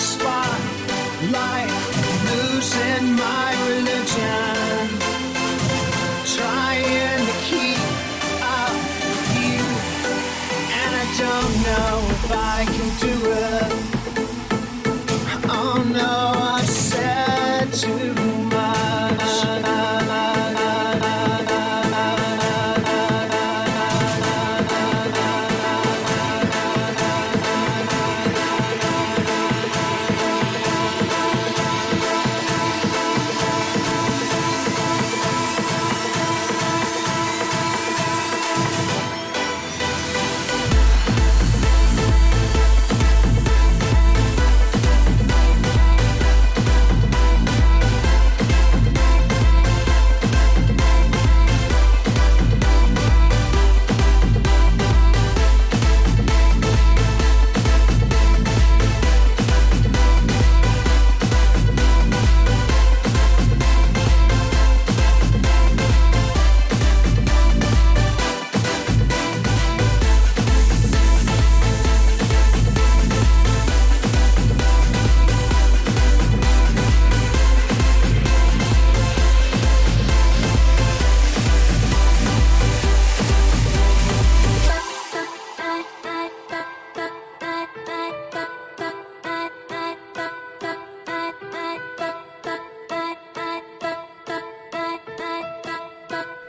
spotlight, losing my religion, trying to keep up with you, and I don't know if I can do it. dun,